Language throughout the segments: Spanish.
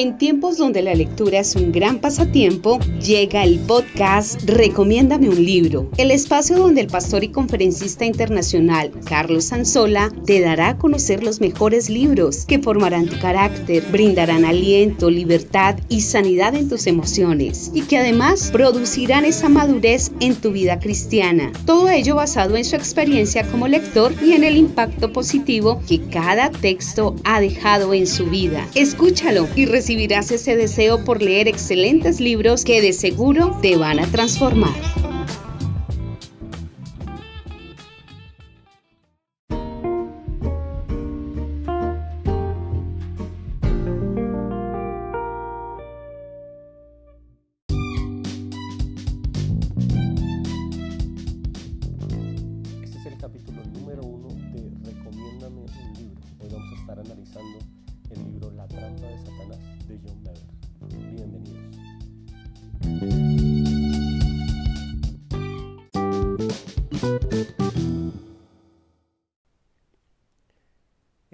En tiempos donde la lectura es un gran pasatiempo, llega el podcast Recomiéndame un libro, el espacio donde el pastor y conferencista internacional Carlos Sanzola te dará a conocer los mejores libros que formarán tu carácter, brindarán aliento, libertad y sanidad en tus emociones y que además producirán esa madurez en tu vida cristiana. Todo ello basado en su experiencia como lector y en el impacto positivo que cada texto ha dejado en su vida. Escúchalo y recibe recibirás ese deseo por leer excelentes libros que de seguro te van a transformar.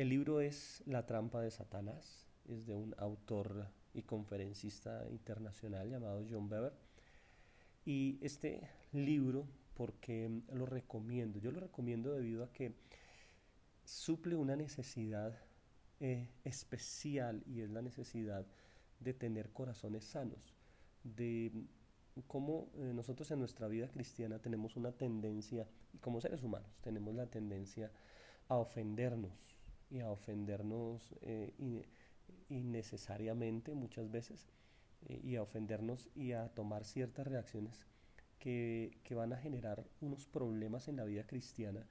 El libro es La trampa de Satanás, es de un autor y conferencista internacional llamado John Bever. Y este libro, porque lo recomiendo? Yo lo recomiendo debido a que suple una necesidad eh, especial y es la necesidad de tener corazones sanos, de cómo eh, nosotros en nuestra vida cristiana tenemos una tendencia, y como seres humanos, tenemos la tendencia a ofendernos y a ofendernos eh, innecesariamente muchas veces y a ofendernos y a tomar ciertas reacciones que, que van a generar unos problemas en la vida cristiana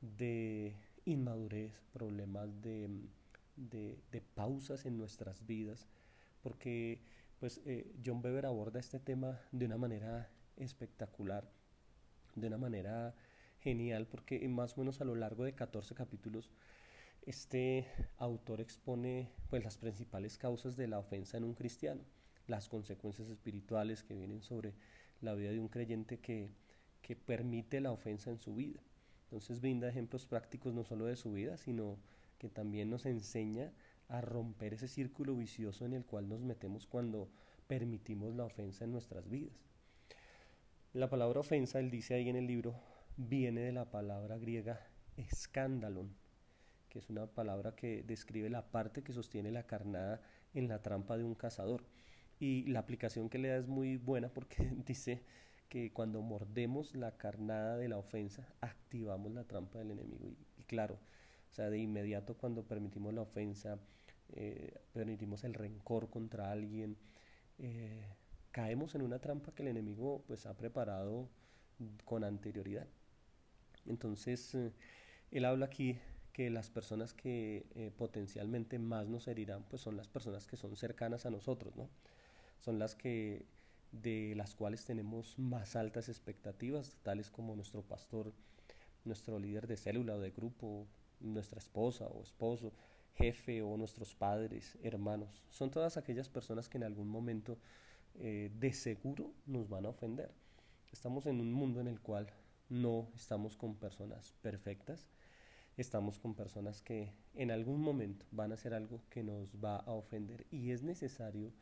de inmadurez, problemas de de, pausas en nuestras vidas, porque pues eh, John Beber aborda este tema de una manera espectacular, de una manera genial, porque más o menos a lo largo de 14 capítulos este autor expone pues las principales causas de la ofensa en un cristiano, las consecuencias espirituales que vienen sobre la vida de un creyente que, que permite la ofensa en su vida. Entonces brinda ejemplos prácticos no solo de su vida, sino que también nos enseña a romper ese círculo vicioso en el cual nos metemos cuando permitimos la ofensa en nuestras vidas. La palabra ofensa, él dice ahí en el libro, viene de la palabra griega escándalon, que es una palabra que describe la parte que sostiene la carnada en la trampa de un cazador. Y la aplicación que le da es muy buena porque dice que cuando mordemos la carnada de la ofensa, activamos la trampa del enemigo. y claro, o sea, de inmediato cuando permitimos la ofensa, eh, permitimos el rencor contra alguien, eh, caemos en una trampa que el enemigo pues ha preparado con anterioridad. Entonces, eh, él habla aquí que las personas que potencialmente más nos herirán pues son las personas que son cercanas a nosotros, ¿no? Son las que de las cuales tenemos más altas expectativas, tales como nuestro pastor, nuestro líder de célula o de grupo, nuestra esposa o esposo, jefe o nuestros padres, hermanos. Son todas aquellas personas que en algún momento eh, de seguro nos van a ofender. Estamos en un mundo en el cual no estamos con personas perfectas, estamos con personas que en algún momento van a hacer algo que nos va a ofender y es necesario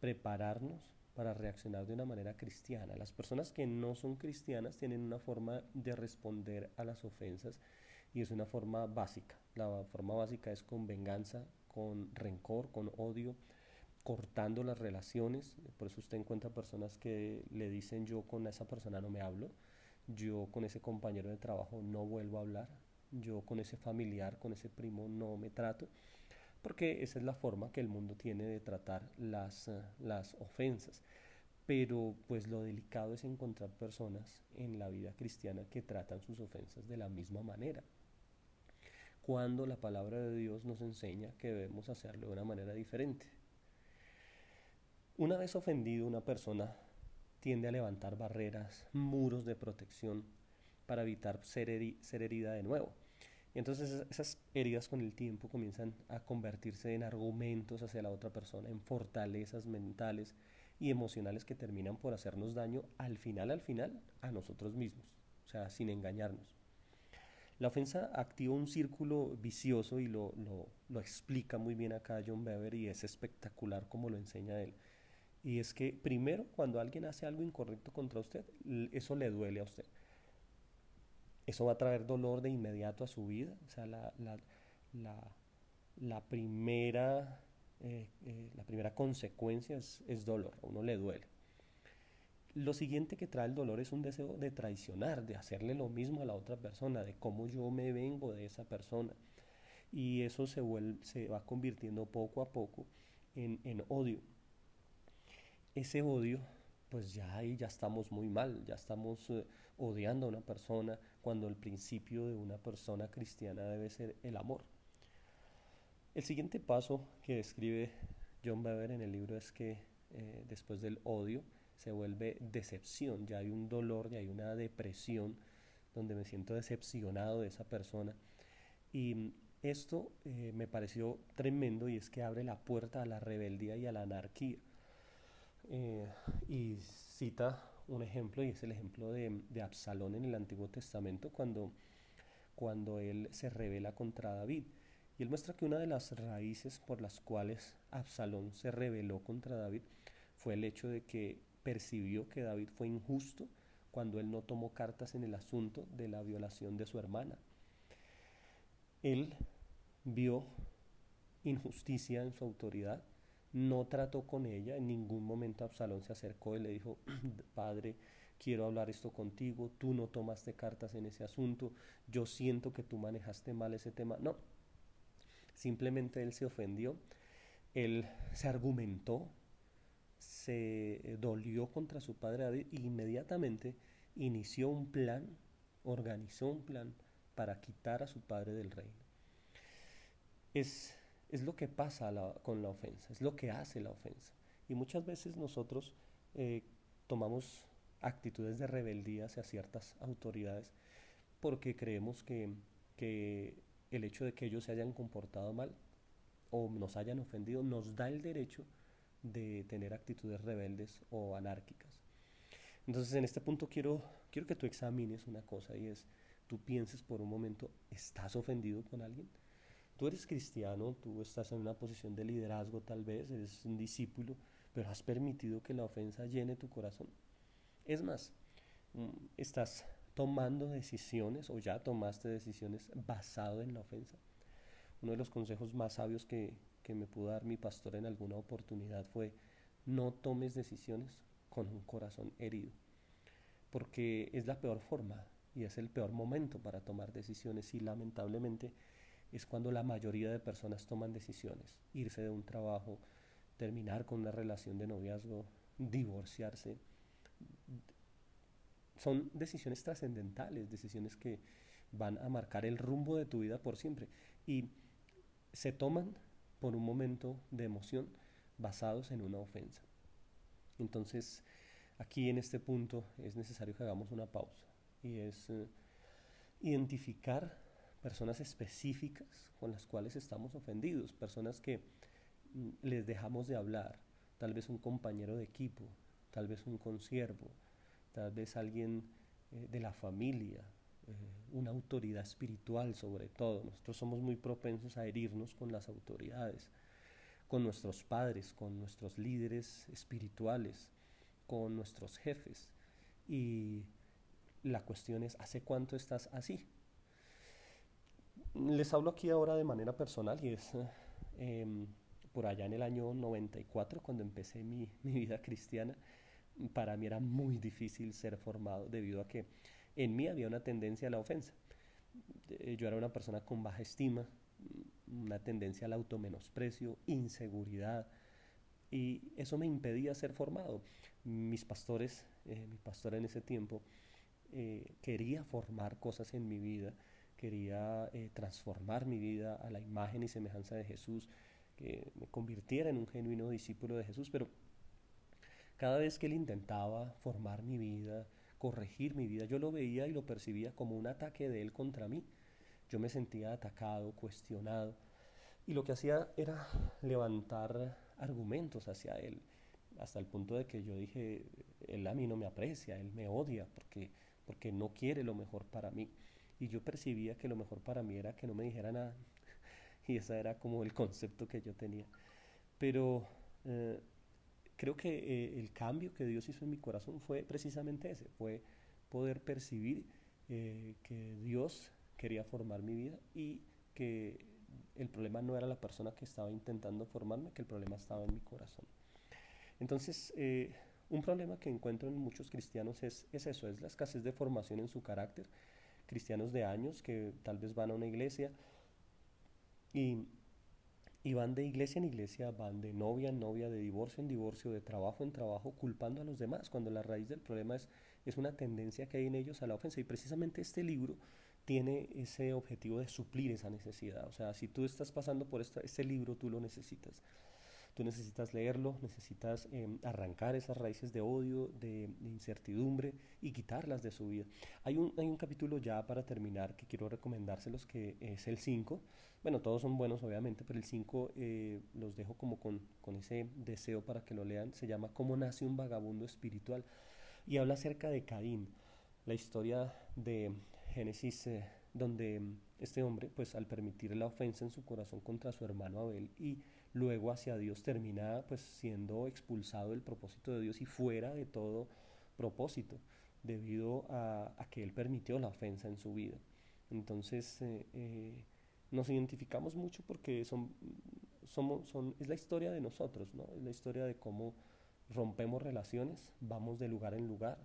prepararnos para reaccionar de una manera cristiana. Las personas que no son cristianas tienen una forma de responder a las ofensas y es una forma básica. La forma básica es con venganza, con rencor, con odio, cortando las relaciones. Por eso usted encuentra personas que le dicen yo con esa persona no me hablo, yo con ese compañero de trabajo no vuelvo a hablar, yo con ese familiar, con ese primo no me trato, porque esa es la forma que el mundo tiene de tratar las, eh, las ofensas. Pero pues lo delicado es encontrar personas en la vida cristiana que tratan sus ofensas de la misma manera cuando la palabra de Dios nos enseña que debemos hacerlo de una manera diferente. Una vez ofendido, una persona tiende a levantar barreras, muros de protección para evitar ser, herida de nuevo. Y entonces esas heridas con el tiempo comienzan a convertirse en argumentos hacia la otra persona, en fortalezas mentales y emocionales que terminan por hacernos daño al final, al final, a nosotros mismos, o sea, sin engañarnos. La ofensa activa un círculo vicioso y lo, explica muy bien acá John Bever y es espectacular como lo enseña él. Y es que primero cuando alguien hace algo incorrecto contra usted, eso le duele a usted. Eso va a traer dolor de inmediato a su vida. O sea, la, la, la, primera, eh, eh, la primera consecuencia es, es dolor, a uno le duele. Lo siguiente que trae el dolor es un deseo de traicionar, de hacerle lo mismo a la otra persona, de cómo yo me vengo de esa persona. Y eso se, vuelve, se va convirtiendo poco a poco en, en odio. Ese odio, pues ya ahí ya estamos muy mal, ya estamos eh, odiando a una persona cuando el principio de una persona cristiana debe ser el amor. El siguiente paso que describe John Bever en el libro es que eh, después del odio, se vuelve decepción, ya hay un dolor, ya hay una depresión donde me siento decepcionado de esa persona. Y esto eh, me pareció tremendo y es que abre la puerta a la rebeldía y a la anarquía. Eh, y cita un ejemplo y es el ejemplo de, Absalón en el Antiguo Testamento cuando, cuando él se revela contra David. Y él muestra que una de las raíces por las cuales Absalón se rebeló contra David fue el hecho de que percibió que David fue injusto cuando él no tomó cartas en el asunto de la violación de su hermana. Él vio injusticia en su autoridad, no trató con ella, en ningún momento Absalón se acercó y le dijo, padre, quiero hablar esto contigo, tú no tomaste cartas en ese asunto, yo siento que tú manejaste mal ese tema. No, simplemente él se ofendió, él se argumentó, se eh, dolió contra su padre David inmediatamente inició un plan, organizó un plan para quitar a su padre del reino. Es, es lo que pasa con la ofensa, es lo que hace la ofensa. Y muchas veces nosotros eh, tomamos actitudes de rebeldía hacia ciertas autoridades porque creemos que, que el hecho de que ellos se hayan comportado mal o nos hayan ofendido nos da el derecho de tener actitudes rebeldes o anárquicas. Entonces en este punto quiero, quiero que tú examines una cosa y es, tú pienses por un momento, ¿estás ofendido con alguien? Tú eres cristiano, tú estás en una posición de liderazgo tal vez, eres un discípulo, pero has permitido que la ofensa llene tu corazón. Es más, mm, estás tomando decisiones o ya tomaste decisiones basado en la ofensa. Uno de los consejos más sabios que, que me pudo dar mi pastor en alguna oportunidad fue no tomes decisiones con un corazón herido, porque es la peor forma y es el peor momento para tomar decisiones y lamentablemente es cuando la mayoría de personas toman decisiones, irse de un trabajo, terminar con una relación de noviazgo, divorciarse. Son decisiones trascendentales, decisiones que van a marcar el rumbo de tu vida por siempre y se toman por un momento de emoción basados en una ofensa. Entonces, aquí en este punto es necesario que hagamos una pausa y es eh, identificar personas específicas con las cuales estamos ofendidos, personas que mm, les dejamos de hablar, tal vez un compañero de equipo, tal vez un consiervo, tal vez alguien eh, de la familia, eh, una autoridad espiritual sobre todo. Nosotros somos muy propensos a herirnos con las autoridades, con nuestros padres, con nuestros líderes espirituales, con nuestros jefes. Y la cuestión es, ¿hace cuánto estás así? Les hablo aquí ahora de manera personal y es em, por allá en el año 94, cuando empecé mi, mi vida cristiana, para mí era muy difícil ser formado debido a que en mí había una tendencia a la ofensa. Eh, yo era una persona con baja estima, una tendencia al automenosprecio, inseguridad, y eso me impedía ser formado. Mis pastores, eh, mi pastor en ese tiempo, eh, quería formar cosas en mi vida, quería transformar mi vida a la imagen y semejanza de Jesús, que me convirtiera en un genuino discípulo de Jesús, pero cada vez que él intentaba formar mi vida, corregir mi vida. Yo lo veía y lo percibía como un ataque de él contra mí. Yo me sentía atacado, cuestionado. Y lo que hacía era levantar argumentos hacia él, hasta el punto de que yo dije, él a mí no me aprecia, él me odia porque, porque no quiere lo mejor para mí. Y yo percibía que lo mejor para mí era que no me dijera nada. Y ese era como el concepto que yo tenía. Pero eh, creo que eh, el cambio que Dios hizo en mi corazón fue precisamente ese, fue poder percibir eh, que Dios quería formar mi vida y que el problema no era la persona que estaba intentando formarme, que el problema estaba en mi corazón. Entonces, un problema que encuentro en muchos cristianos es, es eso, es la escasez de formación en su carácter. Cristianos de años que tal vez van a una iglesia y, y van de iglesia en iglesia, van de novia en novia, de divorcio en divorcio, de trabajo en trabajo, culpando a los demás, cuando la raíz del problema es, es una tendencia que hay en ellos a la ofensa. Y precisamente este libro tiene ese objetivo de suplir esa necesidad. O sea, si tú estás pasando por este libro, tú lo necesitas. Tú necesitas leerlo, necesitas em, arrancar esas raíces de odio, de, incertidumbre y quitarlas de su vida. Hay un, hay un capítulo ya para terminar que quiero recomendárselos que es el 5. Bueno, todos son buenos obviamente, pero el 5 eh, los dejo como con, con ese deseo para que lo lean. Se llama Cómo nace un vagabundo espiritual y habla acerca de Caín, la historia de Génesis eh, donde este hombre, pues al permitir la ofensa en su corazón contra su hermano Abel y luego hacia Dios termina pues siendo expulsado del propósito de Dios y fuera de todo propósito debido a, que Él permitió la ofensa en su vida. Entonces eh, eh, nos identificamos mucho porque son, somos, son, es la historia de nosotros, ¿no? es la historia de cómo rompemos relaciones, vamos de lugar en lugar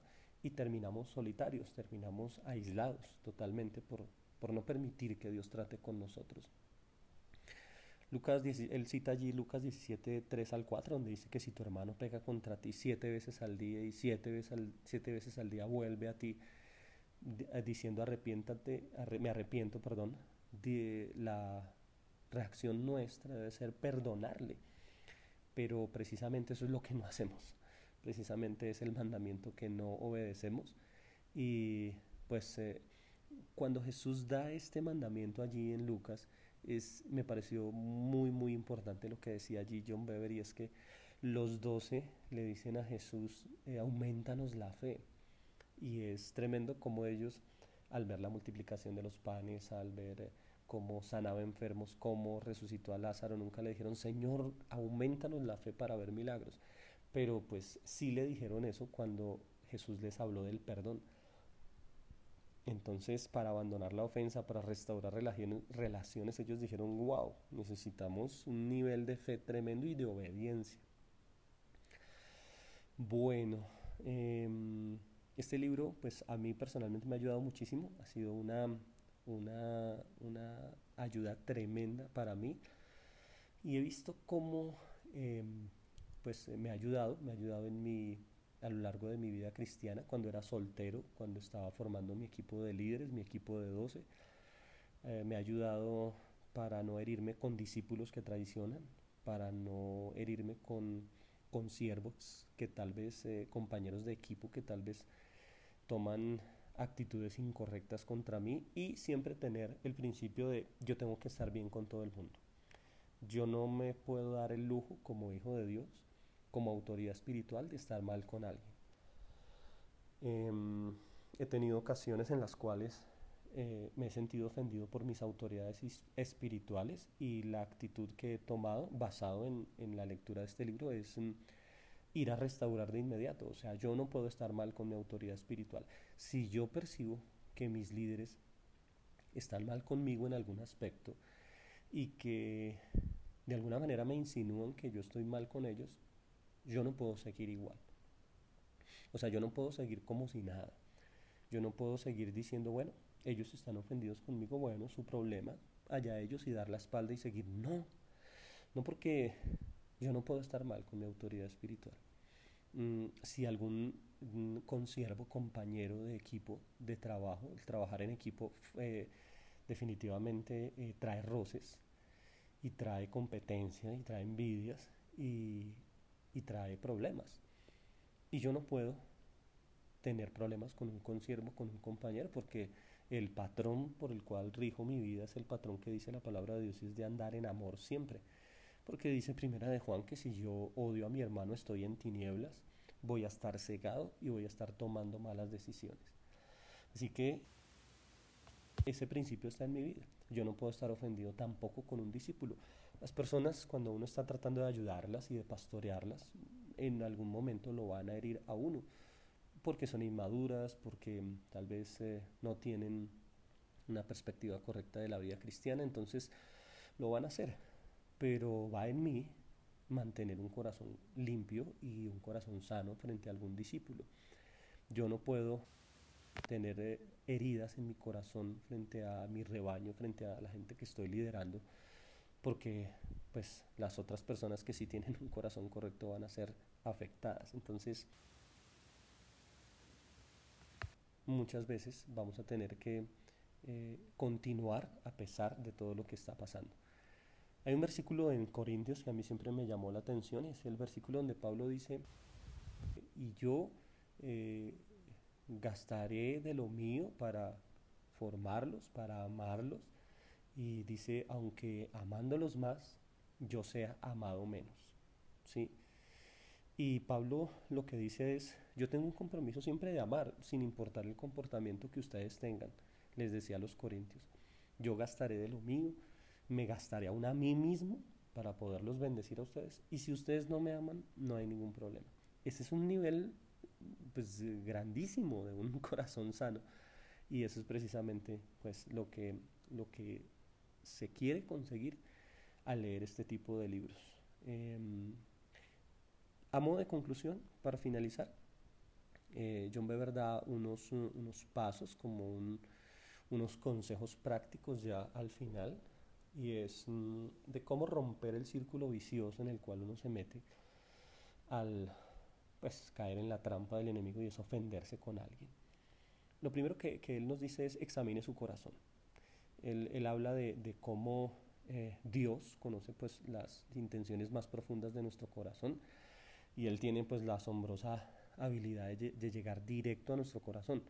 y terminamos solitarios, terminamos aislados totalmente por, por no permitir que Dios trate con nosotros. Lucas, él cita allí Lucas 17, 3 al 4, donde dice que si tu hermano pega contra ti siete veces al día y siete veces al, siete veces al día vuelve a ti eh, diciendo arrepiéntate, me arrepiento, perdón, de la reacción nuestra debe ser perdonarle. Pero precisamente eso es lo que no hacemos. Precisamente es el mandamiento que no obedecemos. Y pues eh, cuando Jesús da este mandamiento allí en Lucas, es, me pareció muy, muy importante lo que decía allí John Bever y es que los doce le dicen a Jesús, eh, aumentanos la fe. Y es tremendo como ellos, al ver la multiplicación de los panes, al ver eh, cómo sanaba enfermos, cómo resucitó a Lázaro, nunca le dijeron, Señor, aumentanos la fe para ver milagros. Pero pues sí le dijeron eso cuando Jesús les habló del perdón. Entonces, para abandonar la ofensa, para restaurar relaciones, ellos dijeron, wow, necesitamos un nivel de fe tremendo y de obediencia. Bueno, em, este libro, pues a mí personalmente me ha ayudado muchísimo, ha sido una, una, una ayuda tremenda para mí y he visto cómo em, pues me ha ayudado, me ha ayudado en mi a lo largo de mi vida cristiana, cuando era soltero, cuando estaba formando mi equipo de líderes, mi equipo de 12. Eh, me ha ayudado para no herirme con discípulos que traicionan, para no herirme con, con siervos que tal vez, eh, compañeros de equipo que tal vez toman actitudes incorrectas contra mí y siempre tener el principio de yo tengo que estar bien con todo el mundo. Yo no me puedo dar el lujo como hijo de Dios como autoridad espiritual de estar mal con alguien. Em, he tenido ocasiones en las cuales eh, me he sentido ofendido por mis autoridades espirituales y la actitud que he tomado basado en, en la lectura de este libro es mm, ir a restaurar de inmediato. O sea, yo no puedo estar mal con mi autoridad espiritual. Si yo percibo que mis líderes están mal conmigo en algún aspecto y que de alguna manera me insinúan que yo estoy mal con ellos, yo no puedo seguir igual. O sea, yo no puedo seguir como si nada. Yo no puedo seguir diciendo, bueno, ellos están ofendidos conmigo, bueno, su problema, allá ellos y dar la espalda y seguir. No, no porque yo no puedo estar mal con mi autoridad espiritual. Mm, si algún mm, consiervo, compañero de equipo, de trabajo, el trabajar en equipo eh, definitivamente eh, trae roces y trae competencia y trae envidias y, y trae problemas. Y yo no puedo tener problemas con un consiervo, con un compañero, porque el patrón por el cual rijo mi vida es el patrón que dice la palabra de Dios es de andar en amor siempre. Porque dice primera de Juan que si yo odio a mi hermano estoy en tinieblas, voy a estar cegado y voy a estar tomando malas decisiones. Así que ese principio está en mi vida. Yo no puedo estar ofendido tampoco con un discípulo. Las personas, cuando uno está tratando de ayudarlas y de pastorearlas, en algún momento lo van a herir a uno, porque son inmaduras, porque mm, tal vez eh, no tienen una perspectiva correcta de la vida cristiana, entonces lo van a hacer. Pero va en mí mantener un corazón limpio y un corazón sano frente a algún discípulo. Yo no puedo tener eh, heridas en mi corazón frente a mi rebaño, frente a la gente que estoy liderando, porque pues las otras personas que sí tienen un corazón correcto van a ser afectadas. Entonces, muchas veces vamos a tener que eh, continuar a pesar de todo lo que está pasando. Hay un versículo en Corintios que a mí siempre me llamó la atención, es el versículo donde Pablo dice, y yo eh, gastaré de lo mío para formarlos, para amarlos, y dice, aunque amándolos más, yo sea amado menos. ¿sí? Y Pablo lo que dice es, yo tengo un compromiso siempre de amar, sin importar el comportamiento que ustedes tengan, les decía a los corintios. Yo gastaré de lo mío, me gastaré aún a mí mismo para poderlos bendecir a ustedes. Y si ustedes no me aman, no hay ningún problema. Ese es un nivel pues grandísimo de un corazón sano. Y eso es precisamente pues lo que, lo que se quiere conseguir al leer este tipo de libros. Em, a modo de conclusión, para finalizar, eh, John Bever da unos, unos pasos, como unos consejos prácticos ya al final, y es mm, de cómo romper el círculo vicioso en el cual uno se mete al pues, caer en la trampa del enemigo y es ofenderse con alguien. Lo primero que, que él nos dice es examine su corazón. Él, habla de, de cómo eh, Dios conoce pues las intenciones más profundas de nuestro corazón y Él tiene pues la asombrosa habilidad de, de, llegar directo a nuestro corazón.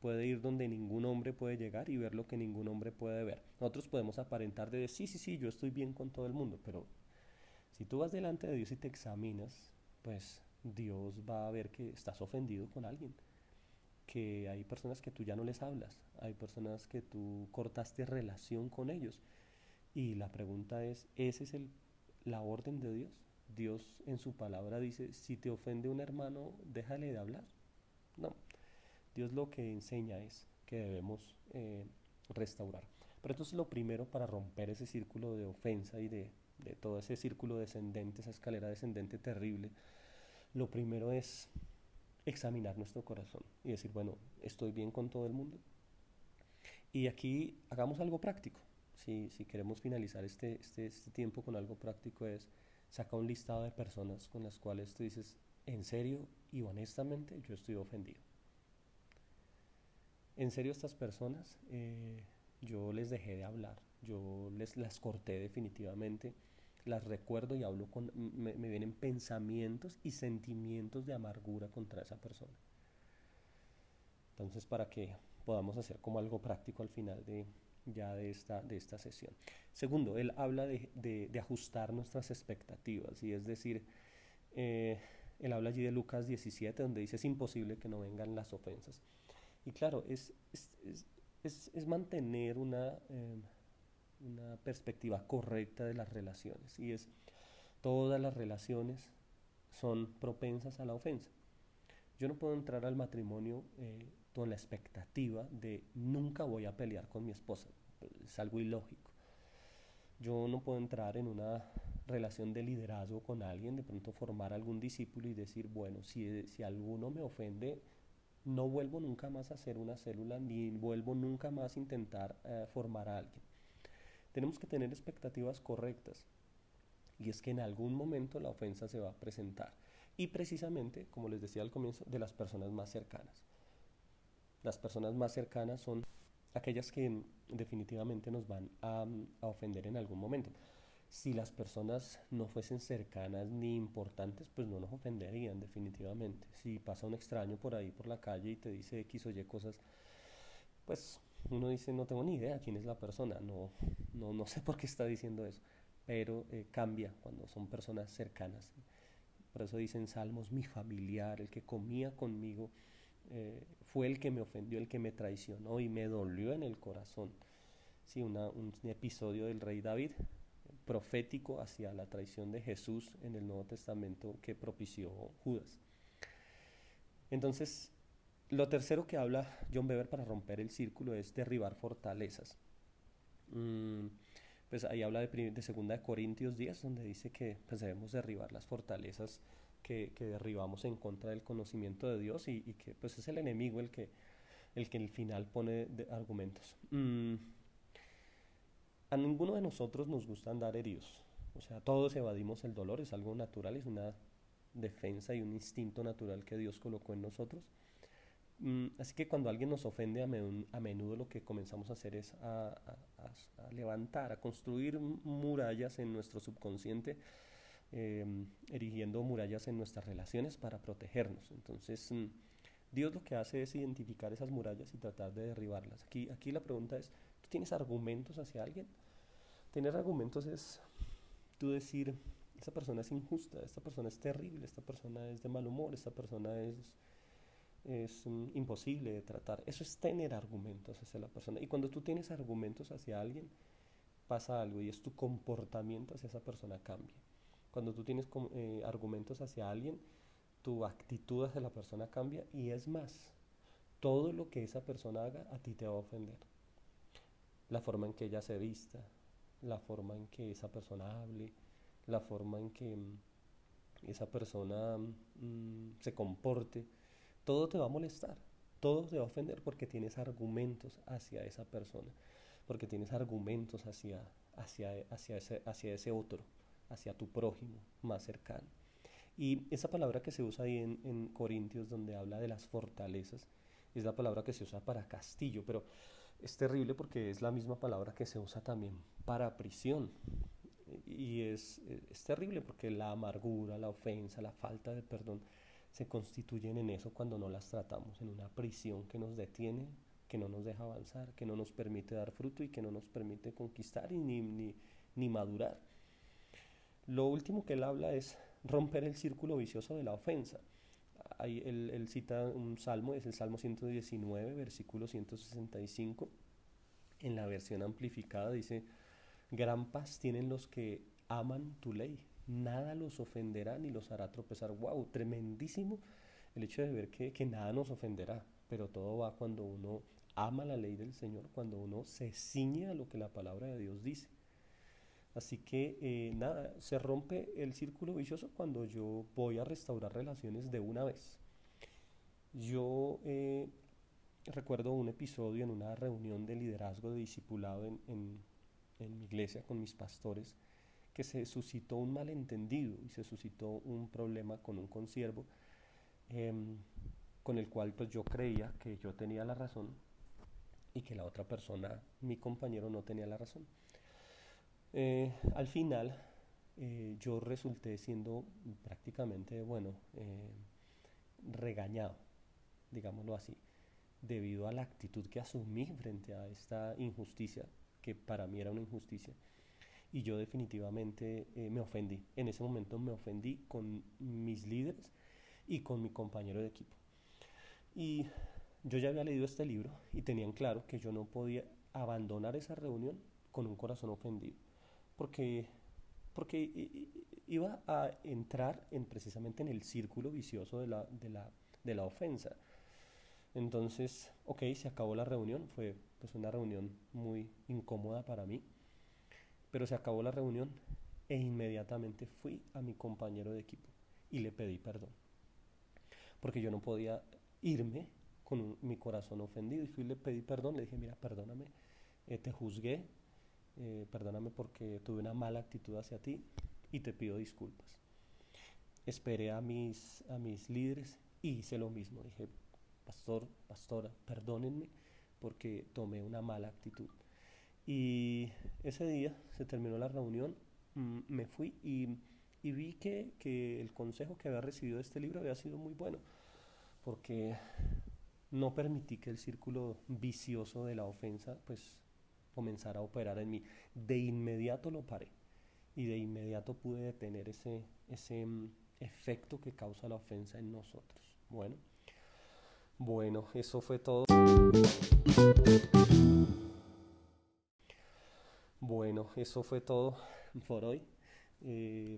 Puede ir donde ningún hombre puede llegar y ver lo que ningún hombre puede ver. Nosotros podemos aparentar de decir, sí, sí, sí, yo estoy bien con todo el mundo, pero si tú vas delante de Dios y te examinas, pues Dios va a ver que estás ofendido con alguien, que hay personas que tú ya no les hablas, hay personas que tú cortaste relación con ellos y la pregunta es, ¿esa es el, la orden de Dios? Dios en su palabra dice, si te ofende un hermano, déjale de hablar. No, Dios lo que enseña es que debemos eh, restaurar. Pero entonces lo primero para romper ese círculo de ofensa y de, de todo ese círculo descendente, esa escalera descendente terrible, lo primero es examinar nuestro corazón y decir, bueno, ¿estoy bien con todo el mundo? Y aquí hagamos algo práctico si, si queremos finalizar este, este, este, tiempo con algo práctico, es sacar un listado de personas con las cuales tú dices, en serio y honestamente, yo estoy ofendido. En serio, estas personas, eh, yo les dejé de hablar, yo les las corté definitivamente, las recuerdo y hablo con, me, vienen pensamientos y sentimientos de amargura contra esa persona. Entonces, para que podamos hacer como algo práctico al final de, ya de esta, de esta sesión. Segundo, él habla de, de, ajustar nuestras expectativas, y es decir, eh, él habla allí de Lucas 17, donde dice es imposible que no vengan las ofensas. Y claro, es, es, es, es mantener una, eh, una perspectiva correcta de las relaciones, y es todas las relaciones son propensas a la ofensa. Yo no puedo entrar al matrimonio eh, con la expectativa de nunca voy a pelear con mi esposa. Es algo ilógico. Yo no puedo entrar en una relación de liderazgo con alguien, de pronto formar algún discípulo y decir, bueno, si, si alguno me ofende, no vuelvo nunca más a hacer una célula, ni vuelvo nunca más a intentar eh, formar a alguien. Tenemos que tener expectativas correctas. Y es que en algún momento la ofensa se va a presentar. Y precisamente, como les decía al comienzo, de las personas más cercanas. Las personas más cercanas son aquellas que definitivamente nos van a, a, ofender en algún momento. Si las personas no fuesen cercanas ni importantes, pues no nos ofenderían definitivamente. Si pasa un extraño por ahí por la calle y te dice X o Y cosas, pues uno dice, no tengo ni idea quién es la persona, no, no, no sé por qué está diciendo eso, pero eh, cambia cuando son personas cercanas. Por eso dicen Salmos, mi familiar, el que comía conmigo, eh, fue el que me ofendió, el que me traicionó y me dolió en el corazón. Sí, un episodio del rey David profético hacia la traición de Jesús en el Nuevo Testamento que propició Judas. Entonces, lo tercero que habla John Weber para romper el círculo es derribar fortalezas. Mm, pues ahí habla de, de segunda de Corintios 10, donde dice que pues, debemos derribar las fortalezas que, derribamos en contra del conocimiento de Dios y, que pues es el enemigo el que el que el final pone argumentos. Mm, a ninguno de nosotros nos gusta andar heridos. O sea, todos evadimos el dolor, es algo natural, es una defensa y un instinto natural que Dios colocó en nosotros. Mm, así que cuando alguien nos ofende, a menudo, lo que comenzamos a hacer es a, levantar, a construir murallas en nuestro subconsciente, em, erigiendo murallas en nuestras relaciones para protegernos. Entonces, mm, Dios lo que hace es identificar esas murallas y tratar de derribarlas. Aquí, la pregunta es, ¿tú tienes argumentos hacia alguien? Tener argumentos es tú decir, esta persona es injusta, esta persona es terrible, esta persona es de mal humor, esta persona es es mm, imposible de tratar. Eso es tener argumentos hacia la persona. Y cuando tú tienes argumentos hacia alguien, pasa algo y es tu comportamiento hacia esa persona cambia. Cuando tú tienes eh, argumentos hacia alguien, tu actitud hacia la persona cambia y es más, todo lo que esa persona haga a ti te va a ofender. La forma en que ella se vista, la forma en que esa persona hable, la forma en que mm, esa persona mm, se comporte todo te va a molestar, todo te va a ofender porque tienes argumentos hacia esa persona, porque tienes argumentos hacia, hacia, hacia, ese, hacia ese otro, hacia tu prójimo más cercano. Y esa palabra que se usa ahí en, Corintios, donde habla de las fortalezas, es la palabra que se usa para castillo, pero es terrible porque es la misma palabra que se usa también para prisión. Y es, es terrible porque la amargura, la ofensa, la falta de perdón se constituyen en eso cuando no las tratamos, en una prisión que nos detiene, que no nos deja avanzar, que no nos permite dar fruto y que no nos permite conquistar y ni, ni, ni madurar. Lo último que él habla es romper el círculo vicioso de la ofensa. Ahí él, él, cita un salmo, es el Salmo 119, versículo 165. En la versión amplificada dice, gran paz tienen los que aman tu ley, nada los ofenderá ni los hará tropezar. ¡Wow! Tremendísimo el hecho de ver que, que nada nos ofenderá, pero todo va cuando uno ama la ley del Señor, cuando uno se ciñe a lo que la palabra de Dios dice. Así que eh, nada, se rompe el círculo vicioso cuando yo voy a restaurar relaciones de una vez. Yo eh, recuerdo un episodio en una reunión de liderazgo de discipulado en, en, en mi iglesia con mis pastores que se suscitó un malentendido y se suscitó un problema con un consiervo em, con el cual pues yo creía que yo tenía la razón y que la otra persona, mi compañero, no tenía la razón. Eh, al final eh, yo resulté siendo prácticamente, bueno, eh, regañado, digámoslo así, debido a la actitud que asumí frente a esta injusticia, que para mí era una injusticia y yo definitivamente eh, me ofendí. En ese momento me ofendí con mis líderes y con mi compañero de equipo. Y yo ya había leído este libro y tenían claro que yo no podía abandonar esa reunión con un corazón ofendido, porque, porque iba a entrar en, precisamente en el círculo vicioso de la, de la, de la ofensa. Entonces, ok, se acabó la reunión, fue pues una reunión muy incómoda para mí pero se acabó la reunión e inmediatamente fui a mi compañero de equipo y le pedí perdón. Porque yo no podía irme con mi corazón ofendido y fui y le pedí perdón, le dije, mira, perdóname, eh, te juzgué, eh, perdóname porque tuve una mala actitud hacia ti y te pido disculpas. Esperé a mis, a mis líderes y hice lo mismo. Dije, pastor, pastora, perdónenme porque tomé una mala actitud. Y ese día se terminó la reunión, mm, me fui y, vi que, que, el consejo que había recibido de este libro había sido muy bueno, porque no permití que el círculo vicioso de la ofensa pues comenzara a operar en mí. De inmediato lo paré y de inmediato pude detener ese, ese mm, efecto que causa la ofensa en nosotros. Bueno, Bueno, eso fue todo. Bueno, eso fue todo por hoy. Eh,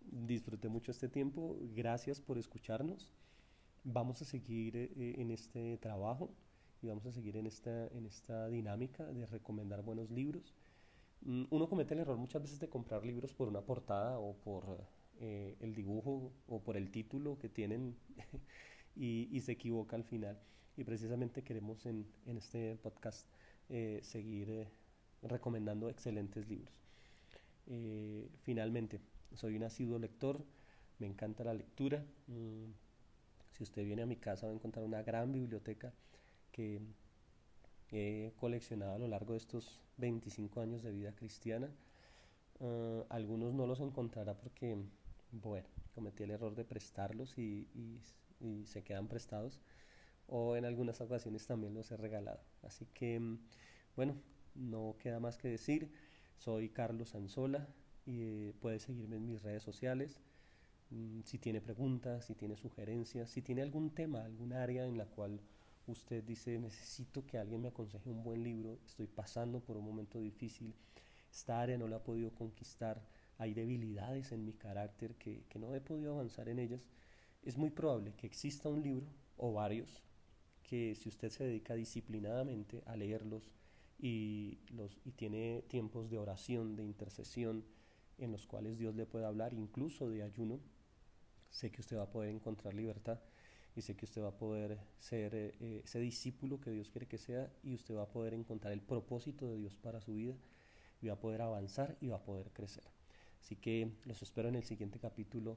disfruté mucho este tiempo. Gracias por escucharnos. Vamos a seguir eh, en este trabajo y vamos a seguir en esta, en esta dinámica de recomendar buenos libros. Mm, uno comete el error muchas veces de comprar libros por una portada o por eh, el dibujo o por el título que tienen y, se equivoca al final. Y precisamente queremos en, este podcast eh, seguir eh, recomendando excelentes libros. finalmente, soy un asiduo lector, me encanta la lectura. Mm, si usted viene a mi casa va a encontrar una gran biblioteca que he coleccionado a lo largo de estos 25 años de vida cristiana. Ah, algunos no los encontrará porque, bueno, cometí el error de prestarlos y, se quedan prestados. O en algunas ocasiones también los he regalado. Así que, bueno, no queda más que decir. Soy Carlos Anzola y eh, puede seguirme en mis redes sociales. Mm, si tiene preguntas, si tiene sugerencias, si tiene algún tema, algún área en la cual usted dice, necesito que alguien me aconseje un buen libro, estoy pasando por un momento difícil, esta área no la he podido conquistar, hay debilidades en mi carácter que, no he podido avanzar en ellas, es muy probable que exista un libro o varios que si usted se dedica disciplinadamente a leerlos y, los, y tiene tiempos de oración, de intercesión, en los cuales Dios le puede hablar, incluso de ayuno, sé que usted va a poder encontrar libertad y sé que usted va a poder ser eh, eh, ese discípulo que Dios quiere que sea y usted va a poder encontrar el propósito de Dios para su vida y va a poder avanzar y va a poder crecer. Así que los espero en el siguiente capítulo.